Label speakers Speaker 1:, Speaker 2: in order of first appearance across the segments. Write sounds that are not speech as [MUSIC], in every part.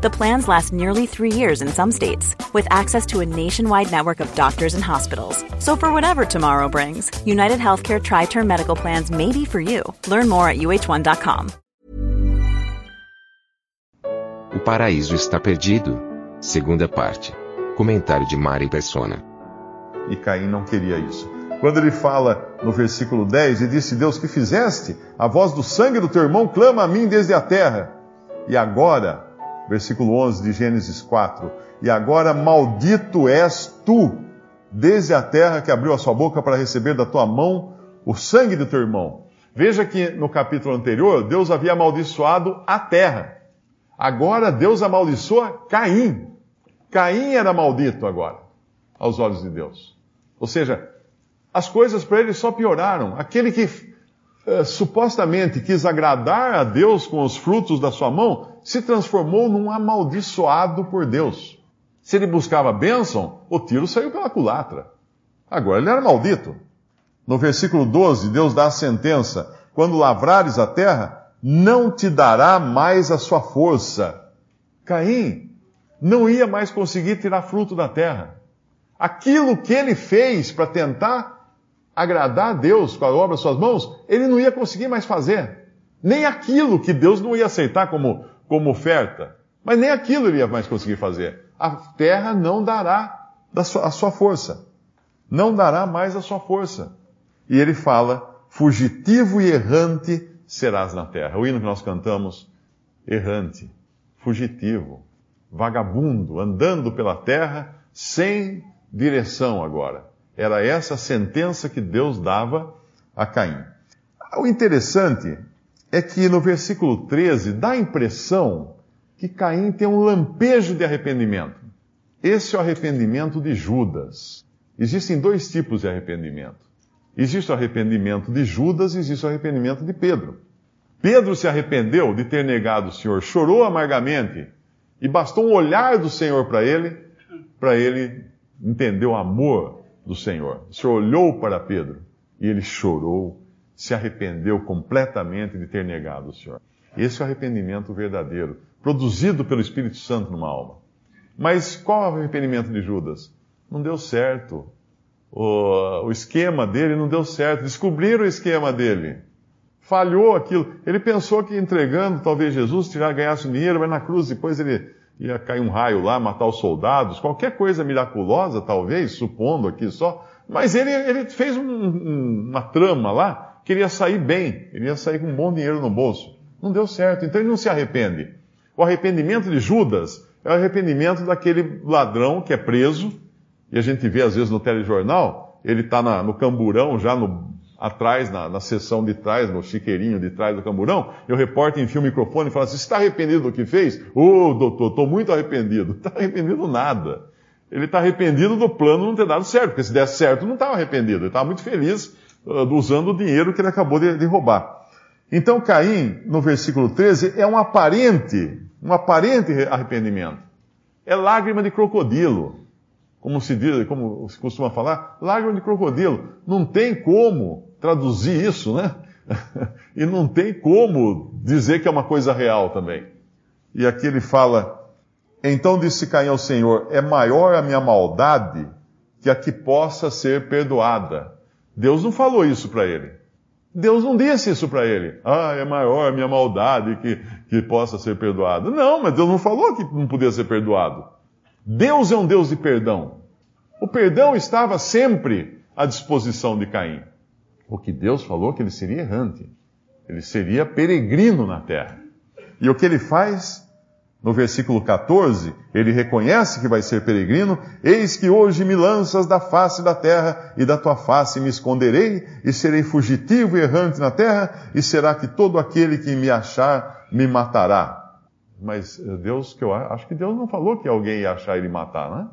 Speaker 1: The plans last nearly three years in some states, with access to a nationwide network of doctors and hospitals. So, for whatever tomorrow brings, United Healthcare Tri Term Medical Plans may be for you. Learn more at uh1.com.
Speaker 2: O paraíso está perdido. Segunda parte. Comentário de Mari Persona.
Speaker 3: E Caim não queria isso. Quando ele fala no versículo 10, ele disse: Deus, que fizeste? A voz do sangue do teu irmão clama a mim desde a terra. E agora, versículo 11 de Gênesis 4: E agora maldito és tu, desde a terra que abriu a sua boca para receber da tua mão o sangue do teu irmão. Veja que no capítulo anterior, Deus havia amaldiçoado a terra. Agora Deus amaldiçoa Caim. Caim era maldito agora, aos olhos de Deus. Ou seja, as coisas para ele só pioraram. Aquele que uh, supostamente quis agradar a Deus com os frutos da sua mão, se transformou num amaldiçoado por Deus. Se ele buscava bênção, o tiro saiu pela culatra. Agora ele era maldito. No versículo 12, Deus dá a sentença: quando lavrares a terra, não te dará mais a sua força. Caim não ia mais conseguir tirar fruto da terra. Aquilo que ele fez para tentar agradar a Deus com a obra das suas mãos, ele não ia conseguir mais fazer. Nem aquilo que Deus não ia aceitar como, como oferta. Mas nem aquilo ele ia mais conseguir fazer. A terra não dará a sua, a sua força. Não dará mais a sua força. E ele fala: fugitivo e errante serás na terra. O hino que nós cantamos, errante, fugitivo, vagabundo, andando pela terra sem direção agora. Era essa a sentença que Deus dava a Caim. O interessante é que no versículo 13 dá a impressão que Caim tem um lampejo de arrependimento. Esse é o arrependimento de Judas. Existem dois tipos de arrependimento. Existe o arrependimento de Judas e existe o arrependimento de Pedro. Pedro se arrependeu de ter negado o Senhor, chorou amargamente, e bastou um olhar do Senhor para ele, para ele entender o amor do Senhor. O Senhor olhou para Pedro e ele chorou, se arrependeu completamente de ter negado o Senhor. Esse é o arrependimento verdadeiro, produzido pelo Espírito Santo numa alma. Mas qual é o arrependimento de Judas? Não deu certo. O, o esquema dele não deu certo. Descobriram o esquema dele. Falhou aquilo. Ele pensou que entregando talvez Jesus tirar, ganhasse dinheiro, mas na cruz depois ele ia cair um raio lá, matar os soldados, qualquer coisa miraculosa, talvez, supondo aqui só. Mas ele, ele fez um, um, uma trama lá, queria sair bem, ele ia sair com um bom dinheiro no bolso. Não deu certo, então ele não se arrepende. O arrependimento de Judas é o arrependimento daquele ladrão que é preso, e a gente vê às vezes no telejornal, ele está no camburão, já no atrás, na, na de trás, no chiqueirinho de trás do camburão, e o repórter enfia o microfone e fala assim, está arrependido do que fez? Ô, oh, doutor, estou muito arrependido. [LAUGHS] Não está arrependido nada. Ele está arrependido do plano não ter dado certo, porque se desse certo não estava arrependido. Ele estava muito feliz usando o dinheiro que ele acabou de, de roubar. Então Caim, no versículo 13, é um aparente, um aparente arrependimento. É lágrima de crocodilo. Como se diz, como se costuma falar, lágrima de crocodilo. Não tem como traduzir isso, né? [LAUGHS] e não tem como dizer que é uma coisa real também. E aqui ele fala: Então disse Caim ao Senhor: É maior a minha maldade que a que possa ser perdoada. Deus não falou isso para ele. Deus não disse isso para ele. Ah, é maior a minha maldade que, que possa ser perdoada. Não, mas Deus não falou que não podia ser perdoado. Deus é um Deus de perdão. O perdão estava sempre à disposição de Caim. O que Deus falou que ele seria errante. Ele seria peregrino na terra. E o que ele faz? No versículo 14, ele reconhece que vai ser peregrino. Eis que hoje me lanças da face da terra, e da tua face me esconderei, e serei fugitivo e errante na terra, e será que todo aquele que me achar me matará. Mas eh, Deus, que eu acho que Deus não falou que alguém ia achar ele matar, né?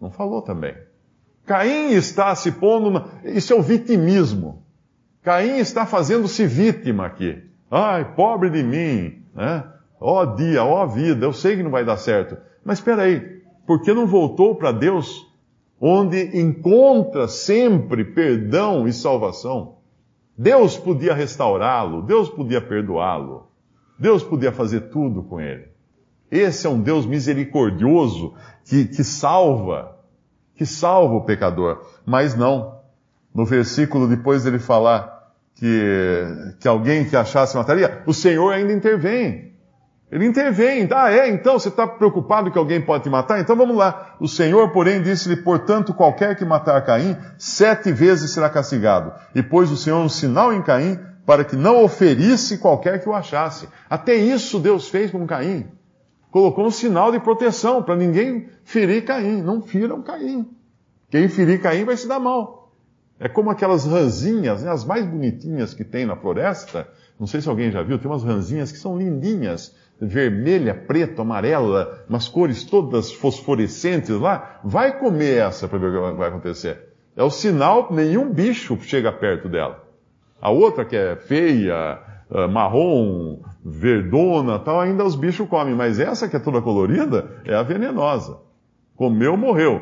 Speaker 3: Não falou também. Caim está se pondo. Na... Isso é o vitimismo. Caim está fazendo-se vítima aqui. Ai, pobre de mim, né? Ó dia, ó vida, eu sei que não vai dar certo. Mas espera aí, por que não voltou para Deus, onde encontra sempre perdão e salvação? Deus podia restaurá-lo, Deus podia perdoá-lo, Deus podia fazer tudo com ele. Esse é um Deus misericordioso que, que salva, que salva o pecador. Mas não. No versículo, depois dele falar que, que alguém que achasse mataria, o Senhor ainda intervém. Ele intervém. Ah, é? Então você está preocupado que alguém pode te matar? Então vamos lá. O Senhor, porém, disse-lhe: Portanto, qualquer que matar Caim, sete vezes será castigado. E pôs o Senhor um sinal em Caim, para que não oferisse qualquer que o achasse. Até isso Deus fez com Caim. Colocou um sinal de proteção para ninguém ferir Caim. Não firam Caim. Quem ferir Caim vai se dar mal. É como aquelas ranzinhas, né, as mais bonitinhas que tem na floresta. Não sei se alguém já viu, tem umas ranzinhas que são lindinhas vermelha, preta, amarela, umas cores todas fosforescentes lá, vai comer essa para ver o que vai acontecer. É o sinal, nenhum bicho chega perto dela. A outra que é feia, ah, marrom, verdona, tal, ainda os bichos comem, mas essa que é toda colorida é a venenosa. Comeu, morreu.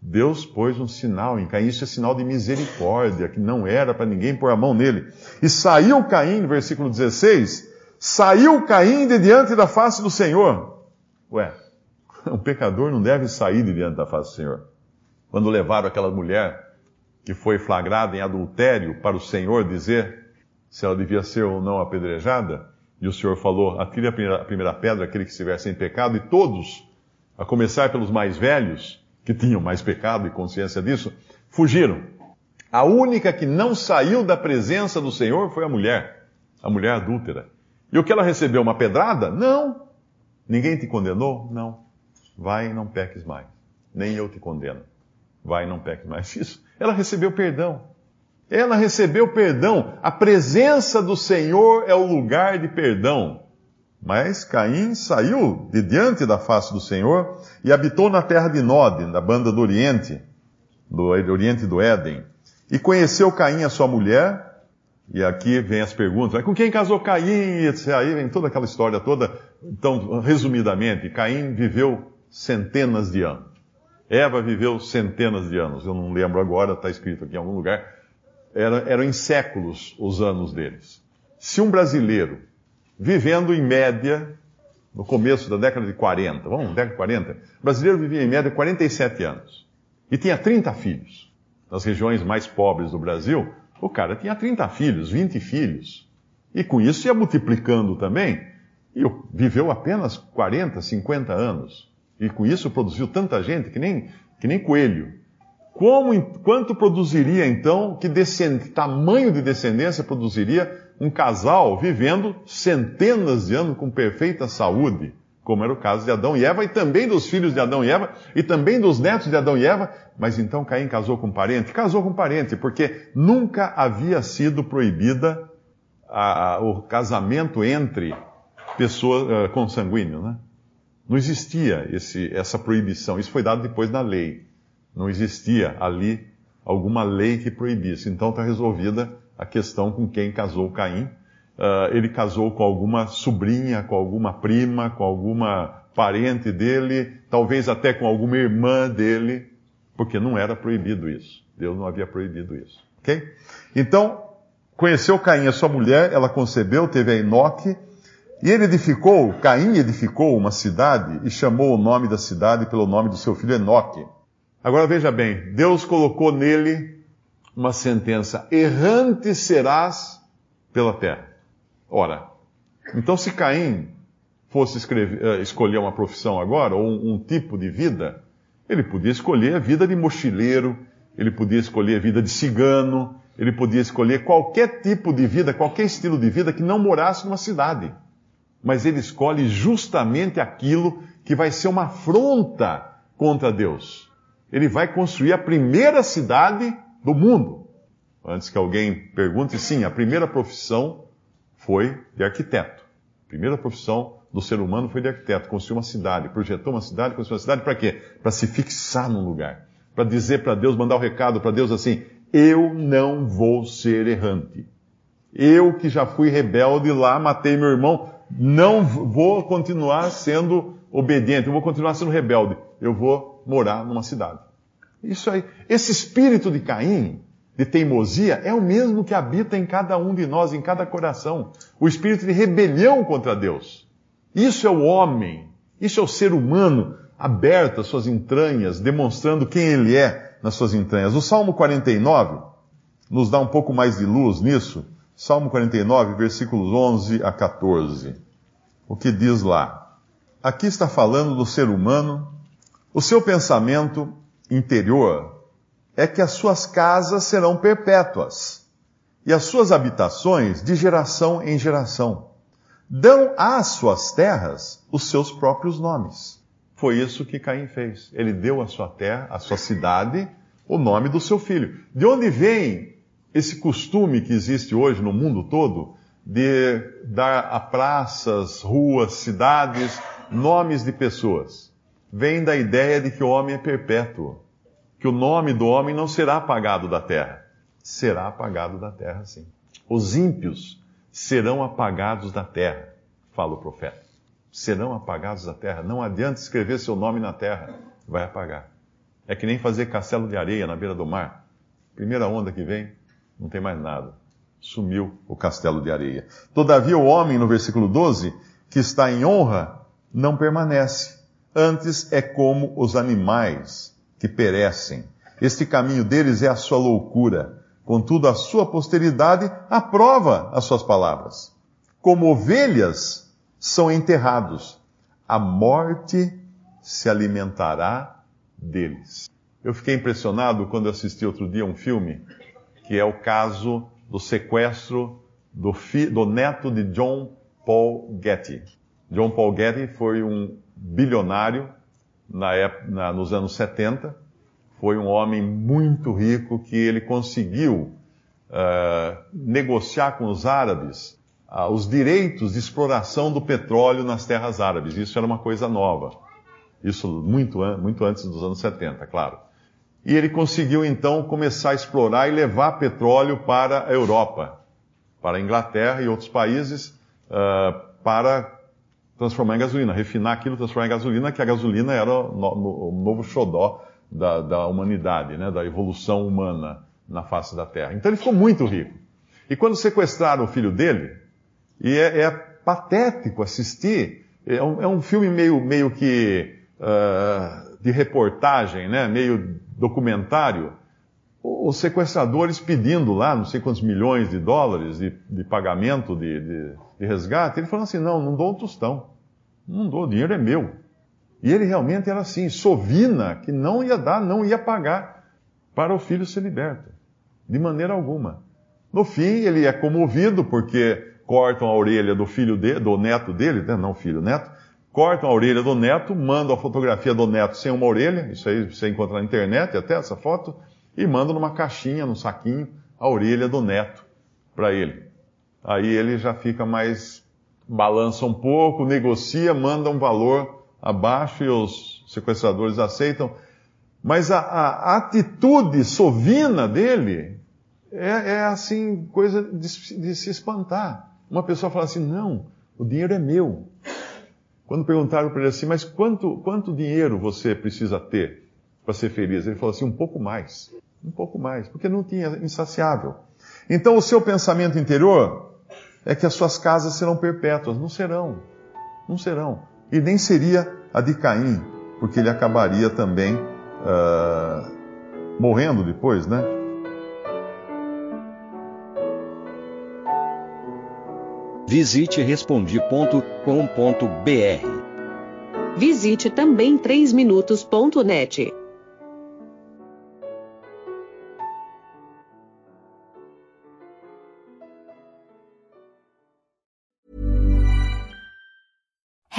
Speaker 3: Deus pôs um sinal em Caim, isso é sinal de misericórdia, que não era para ninguém pôr a mão nele. E saiu Caim, no versículo 16, Saiu Caim de diante da face do Senhor. Ué, [LAUGHS] um pecador não deve sair de diante da face do Senhor. Quando levaram aquela mulher que foi flagrada em adultério para o Senhor dizer se ela devia ser ou não apedrejada, e o Senhor falou: atire a primeira, pedra aquele que estiver sem pecado, e todos, a começar pelos mais velhos, que tinham mais pecado e consciência disso, fugiram. A única que não saiu da presença do Senhor foi a mulher, a mulher adúltera. E o que ela recebeu? Uma pedrada? Não. Ninguém te condenou? Não. Vai e não peques mais. Nem eu te condeno. Vai e não peques mais. [LAUGHS] Isso. Ela recebeu perdão. Ela recebeu perdão. A presença do Senhor é o lugar de perdão. Mas Caim saiu de diante da face do Senhor e habitou na terra de Nod, na banda do Oriente, do Oriente do Éden. E conheceu Caim a sua mulher, e aqui vem as perguntas, com quem casou Caim? Aí vem toda aquela história toda. Então, resumidamente, Caim viveu centenas de anos. Eva viveu centenas de anos. Eu não lembro agora, está escrito aqui em algum lugar. Era, eram em séculos os anos deles. Se um brasileiro, vivendo em média, no começo da década de 40, vamos, década de 40, o brasileiro vivia em média 47 anos. E tinha 30 filhos. Nas regiões mais pobres do Brasil, o cara tinha 30 filhos, 20 filhos. E com isso ia multiplicando também. E viveu apenas 40, 50 anos. E com isso produziu tanta gente que nem, que nem coelho. Como, quanto produziria então, que tamanho de descendência produziria um casal vivendo centenas de anos com perfeita saúde? Como era o caso de Adão e Eva, e também dos filhos de Adão e Eva, e também dos netos de Adão e Eva. Mas então Caim casou com parente? Casou com parente, porque nunca havia sido proibida a, a, o casamento entre pessoas uh, consanguíneos, né? Não existia esse, essa proibição. Isso foi dado depois na lei. Não existia ali alguma lei que proibisse. Então está resolvida a questão com quem casou Caim uh, ele casou com alguma sobrinha, com alguma prima, com alguma parente dele, talvez até com alguma irmã dele, porque não era proibido isso. Deus não havia proibido isso. Ok? Então, conheceu Caim, a sua mulher, ela concebeu, teve a Enoque, e ele edificou, Caim edificou uma cidade e chamou o nome da cidade pelo nome do seu filho Enoque. Agora veja bem, Deus colocou nele uma sentença: errante serás pela terra. Ora, então se Caim fosse escrever, uh, escolher uma profissão agora, ou um, um tipo de vida, ele podia escolher a vida de mochileiro, ele podia escolher a vida de cigano, ele podia escolher qualquer tipo de vida, qualquer estilo de vida que não morasse numa cidade. Mas ele escolhe justamente aquilo que vai ser uma afronta contra Deus. Ele vai construir a primeira cidade do mundo. Antes que alguém pergunte, sim, a primeira profissão foi de arquiteto. A primeira profissão do ser humano foi de arquiteto. Construiu uma cidade, projetou uma cidade, construiu uma cidade para quê? Para se fixar num lugar. Para dizer para Deus, mandar o um recado para Deus assim: eu não vou ser errante. Eu que já fui rebelde lá, matei meu irmão, não vou continuar sendo obediente, eu vou continuar sendo rebelde. Eu vou morar numa cidade. Isso aí. Esse espírito de Caim, de teimosia, é o mesmo que habita em cada um de nós, em cada coração. O espírito de rebelião contra Deus. Isso é o homem, isso é o ser humano aberto às suas entranhas, demonstrando quem ele é nas suas entranhas. O Salmo 49 nos dá um pouco mais de luz nisso. Salmo 49, versículos 11 a 14. O que diz lá? Aqui está falando do ser humano. O seu pensamento interior é que as suas casas serão perpétuas e as suas habitações de geração em geração. Dão às suas terras os seus próprios nomes. Foi isso que Caim fez. Ele deu à sua terra, à sua cidade, o nome do seu filho. De onde vem esse costume que existe hoje no mundo todo de dar a praças, ruas, cidades, nomes de pessoas? Vem da ideia de que o homem é perpétuo, que o nome do homem não será apagado da terra. Será apagado da terra, sim. Os ímpios serão apagados da terra, fala o profeta serão apagados da terra. Não adianta escrever seu nome na terra, vai apagar. É que nem fazer castelo de areia na beira do mar. Primeira onda que vem, não tem mais nada. Sumiu o castelo de areia. Todavia, o homem, no versículo 12, que está em honra, não permanece. Antes é como os animais que perecem. Este caminho deles é a sua loucura. Contudo, a sua posteridade aprova as suas palavras. Como ovelhas são enterrados. A morte se alimentará deles. Eu fiquei impressionado quando assisti outro dia um filme que é o caso do sequestro do, do neto de John Paul Getty. John Paul Getty foi um bilionário na época, na, nos anos 70. Foi um homem muito rico que ele conseguiu uh, negociar com os árabes ah, os direitos de exploração do petróleo nas terras árabes. Isso era uma coisa nova. Isso muito, muito antes dos anos 70, claro. E ele conseguiu então começar a explorar e levar petróleo para a Europa, para a Inglaterra e outros países, uh, para transformar em gasolina, refinar aquilo, transformar em gasolina, que a gasolina era o, novo xodó da, da humanidade, né, da evolução humana na face da Terra. Então ele ficou muito rico. E quando sequestraram o filho dele, e é, é patético assistir. É um, é um, filme meio, meio que uh, de reportagem, né? meio documentário. Os sequestradores pedindo lá não sei quantos milhões de dólares de, de pagamento de, de, de, resgate. Ele falou assim: não, não dou um tostão. Não dou, o dinheiro é meu. E ele realmente era assim, sovina, que não ia dar, não ia pagar para o filho ser liberto. De maneira alguma. No fim, ele é comovido porque cortam a orelha do filho dele, do neto dele, né? não filho, neto, cortam a orelha do neto, mandam a fotografia do neto sem uma orelha, isso aí você encontra na internet até essa foto, e mandam numa caixinha, num saquinho, a orelha do neto para ele. Aí ele já fica mais, balança um pouco, negocia, manda um valor abaixo e os sequestradores aceitam. Mas a, a atitude sovina dele é, é assim, coisa de, de se espantar. Uma pessoa fala assim: não, o dinheiro é meu. Quando perguntaram para ele assim, mas quanto, quanto dinheiro você precisa ter para ser feliz? Ele falou assim: um pouco mais. Um pouco mais, porque não tinha insaciável. Então o seu pensamento interior é que as suas casas serão perpétuas. Não serão. Não serão. E nem seria a de Caim, porque ele acabaria também uh, morrendo depois, né?
Speaker 4: Visite respondi.com.br.
Speaker 5: Visite também 3minutos.net.